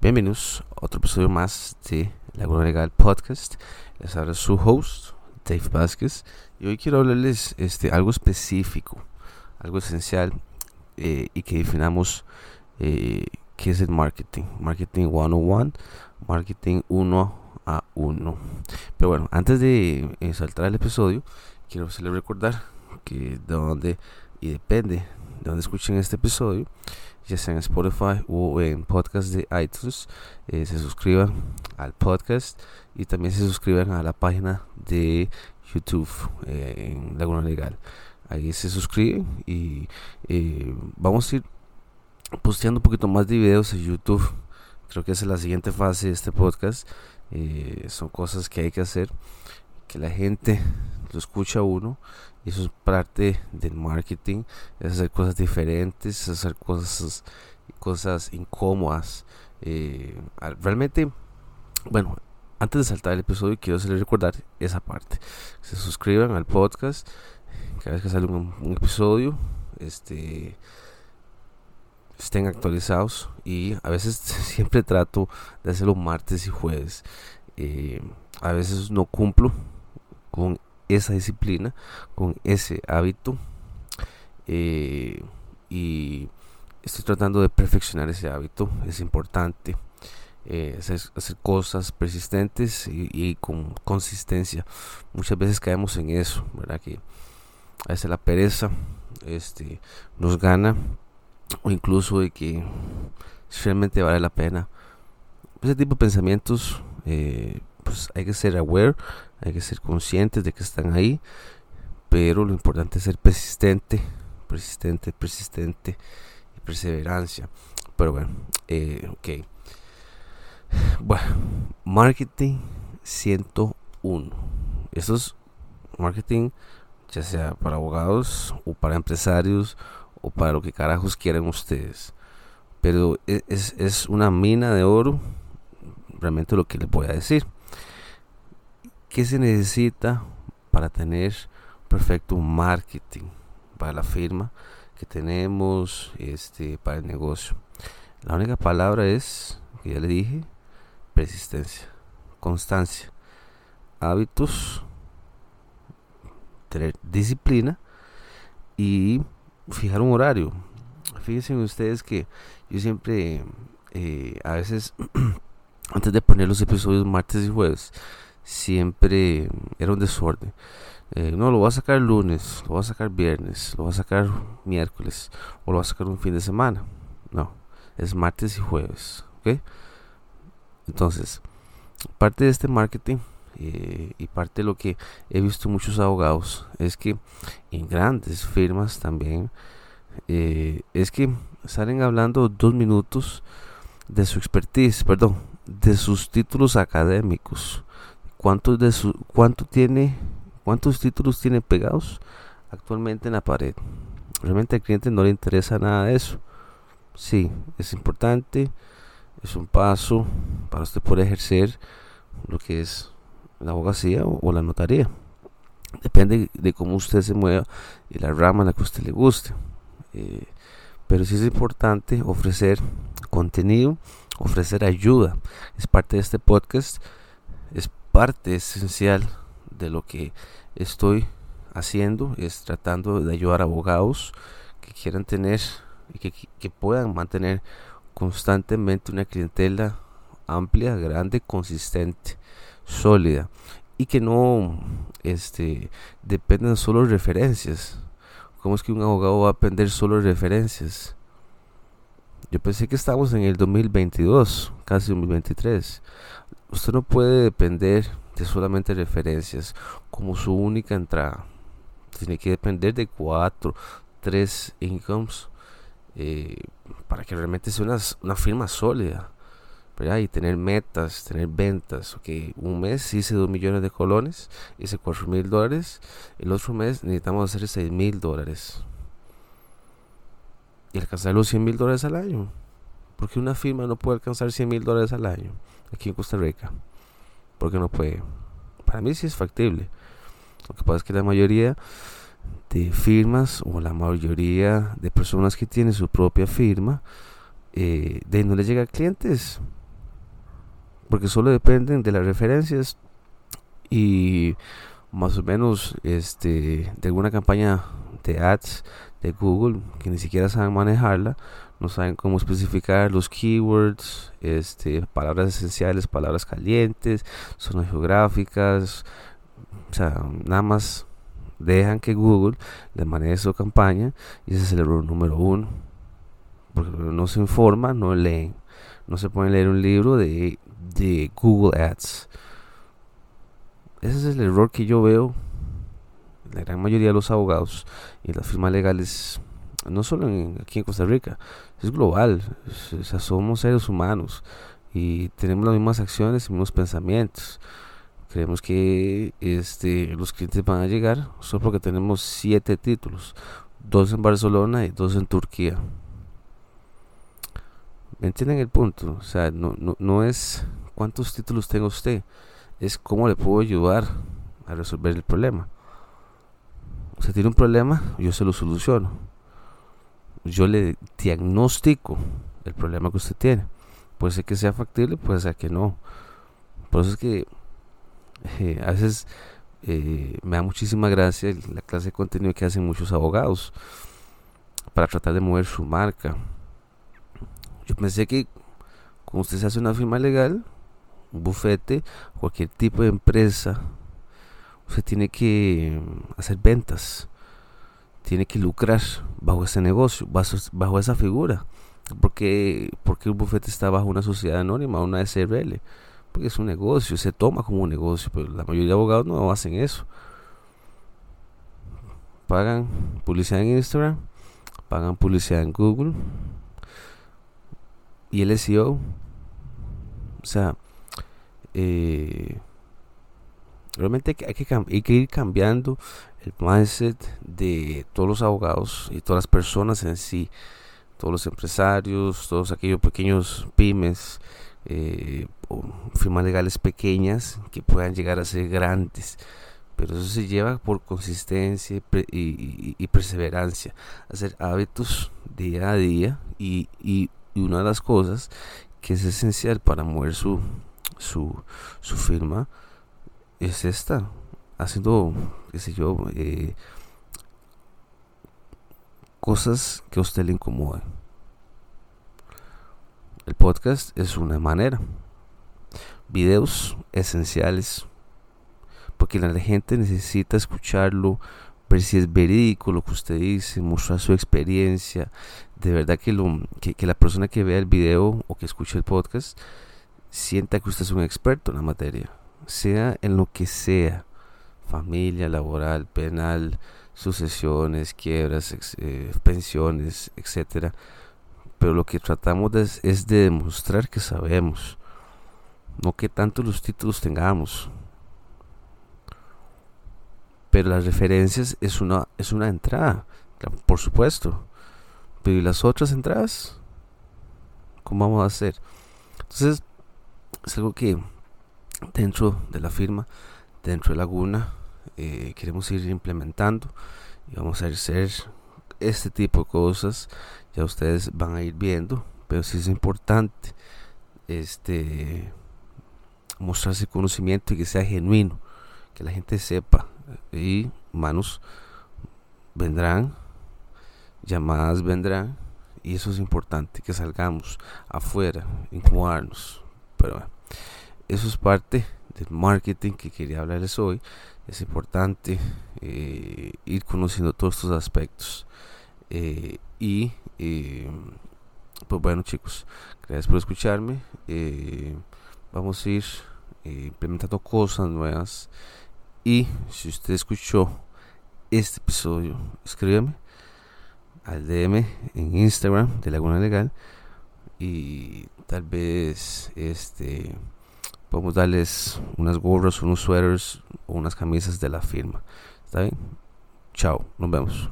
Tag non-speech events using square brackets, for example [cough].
Bienvenidos a otro episodio más de Laguna Legal Podcast. Les habla su host, Dave Vázquez. Y hoy quiero hablarles este, algo específico, algo esencial eh, y que definamos eh, qué es el marketing. Marketing 101, marketing 1 a 1. Pero bueno, antes de eh, saltar el episodio, quiero hacerles recordar que de dónde y depende de dónde escuchen este episodio ya sea en Spotify o en podcast de iTunes, eh, se suscriban al podcast y también se suscriban a la página de YouTube eh, en Laguna Legal. Ahí se suscriben y eh, vamos a ir posteando un poquito más de videos en YouTube. Creo que es la siguiente fase de este podcast. son cosas que hay que hacer, que la gente lo escucha uno eso es parte del marketing, es hacer cosas diferentes, es hacer cosas, cosas incómodas. Eh, realmente, bueno, antes de saltar el episodio, quiero hacerles recordar esa parte. Se suscriban al podcast cada vez que sale un, episodio. Este estén actualizados y a veces [laughs] siempre trato de hacerlo martes y jueves. Eh, a veces no cumplo con esa disciplina, con ese hábito. Eh, y estoy tratando de perfeccionar ese hábito, es importante. Eh, hacer, cosas persistentes y, con consistencia. Muchas veces caemos en eso, ¿verdad? Que a veces la pereza este, nos gana o incluso de que realmente vale la pena. Ese tipo de pensamientos eh, pues hay que ser aware, hay que ser conscientes de que están ahí, pero lo importante es ser persistente, persistente, persistente y perseverancia. Pero bueno, eh. Bueno, marketing 101. Eso es marketing, ya sea para abogados o para empresarios o para lo que carajos quieran ustedes. Pero e, es, es una mina de oro, realmente lo que les voy a decir. ¿Qué se necesita para tener perfecto marketing para la firma que tenemos este, para el negocio? La única palabra es, que ya le dije, persistencia, constancia, hábitos, tener disciplina y fijar un horario. Fíjense ustedes que yo siempre, eh, a veces, [clears throat] antes de poner los episodios martes y jueves, siempre era un desorden. Eh, no, lo voy a sacar lunes, lo voy a sacar viernes, lo voy a sacar miércoles o lo voy a sacar un fin de semana. No, es martes y jueves. ¿ok? Entonces, parte de este marketing eh, y parte de lo que he visto muchos abogados es que en grandes firmas también eh, es que salen hablando dos minutos de su expertise, perdón, de sus títulos académicos ¿Cuántos, de su, cuánto tiene, ¿Cuántos títulos tiene pegados actualmente en la pared? Realmente al cliente no le interesa nada de eso. Sí, es importante, es un paso para usted poder ejercer lo que es la abogacía o, la notaría. Depende de cómo usted se mueva y la rama en la que usted le guste. Eh, pero sí es importante ofrecer contenido, ofrecer ayuda. Es parte de este podcast. Es parte esencial de lo que estoy haciendo es tratando de ayudar a abogados que quieran tener y que, puedan mantener constantemente una clientela amplia, grande, consistente, sólida y que no este, dependan solo de referencias. ¿Cómo es que un abogado va a depender solo referencias? Yo pensé que estamos en el 2022, casi 2023 usted no puede depender de solamente referencias como su única entrada. Tiene que depender de cuatro, tres incomes eh, para que realmente sea una, firma sólida. Y tener metas, tener ventas. Okay, un mes hice 2 millones de colones, hice 4 mil dólares. El otro mes necesitamos hacer 6 mil dólares. Y alcanzar los 100 mil dólares al año. Porque una firma no puede alcanzar 100 mil dólares al año aquí en Costa Rica. Porque no puede. Para mí sí es factible. Lo que pasa es que la mayoría de firmas o la mayoría de personas que tienen su propia firma, eh, de no les llega a clientes. porque solo dependen de las referencias y más o menos este de alguna campaña de ads de Google que ni siquiera saben manejarla, no saben cómo especificar los keywords, este, palabras esenciales, palabras calientes, zonas geográficas, o sea, nada más dejan que Google les maneje su campaña y ese es el error número uno, porque no se informa, no leen, no se pueden leer un libro de, de Google Ads. Ese es el error que yo veo la gran mayoría de los abogados y las firmas legales, no solo aquí en Costa Rica, es global. O somos seres humanos y tenemos las mismas acciones y mismos pensamientos. Creemos que este, los clientes van a llegar solo porque tenemos siete títulos, dos en Barcelona y dos en Turquía. ¿Me entienden el punto? O sea, no, no, no es cuántos títulos tenga usted, es cómo le puedo ayudar a resolver el problema. Usted tiene un problema, yo se lo soluciono. Yo le diagnostico el problema que usted tiene. Puede ser que sea factible, puede ser que no. Por eso es que eh, a veces eh, me da muchísima gracia la clase de contenido que hacen muchos abogados para tratar de mover su marca. Yo pensé que cuando usted se hace una firma legal, un bufete, cualquier tipo de empresa usted tiene que hacer ventas, tiene que lucrar bajo ese negocio, bajo, esa figura. Porque, porque un bufete está bajo una sociedad anónima, una SRL, porque es un negocio, se toma como un negocio, pero la mayoría de abogados no hacen eso. Pagan publicidad en Instagram, pagan publicidad en Google y el SEO. O sea, eh, Realmente hay que, hay ir cambiando el mindset de todos los abogados y todas las personas en sí, todos los empresarios, todos aquellos pequeños pymes, eh, o firmas legales pequeñas que puedan llegar a ser grandes. Pero eso se lleva por consistencia y, perseverancia, hacer hábitos día a día y, y, una de las cosas que es esencial para mover su, su, su firma es esta, haciendo, qué sé yo, eh, cosas que a usted le incomodan. El podcast es una manera. Videos esenciales. Porque la gente necesita escucharlo, ver si es verídico lo que usted dice, mostrar su experiencia. De verdad que, lo, que, que la persona que vea el video o que escuche el podcast sienta que usted es un experto en la materia sea en lo que sea, familia, laboral, penal, sucesiones, quiebras, eh, pensiones, etcétera. Pero lo que tratamos es de demostrar que sabemos, no que tanto los títulos tengamos. Pero las referencias es una, es una entrada, por supuesto. Pero ¿y las otras entradas? ¿Cómo vamos a hacer? Entonces, es algo que dentro de la firma, dentro de Laguna, eh, queremos ir implementando y vamos a hacer este tipo de cosas. Ya ustedes van a ir viendo, pero sí es importante este mostrarse conocimiento y que sea genuino, que la gente sepa. Y manos vendrán, llamadas vendrán, y eso es importante, que salgamos afuera, incomodarnos. Pero bueno eso es parte del marketing que quería hablarles hoy. Es importante eh, ir conociendo todos estos aspectos. Eh, y eh, pues bueno chicos, gracias por escucharme. vamos a ir implementando cosas nuevas. Y si usted escuchó este episodio, escríbeme al DM en Instagram de Laguna Legal y tal vez este podemos darles unas gorras, unos sweaters o unas camisas de la firma. ¿Está bien? Chao, nos vemos.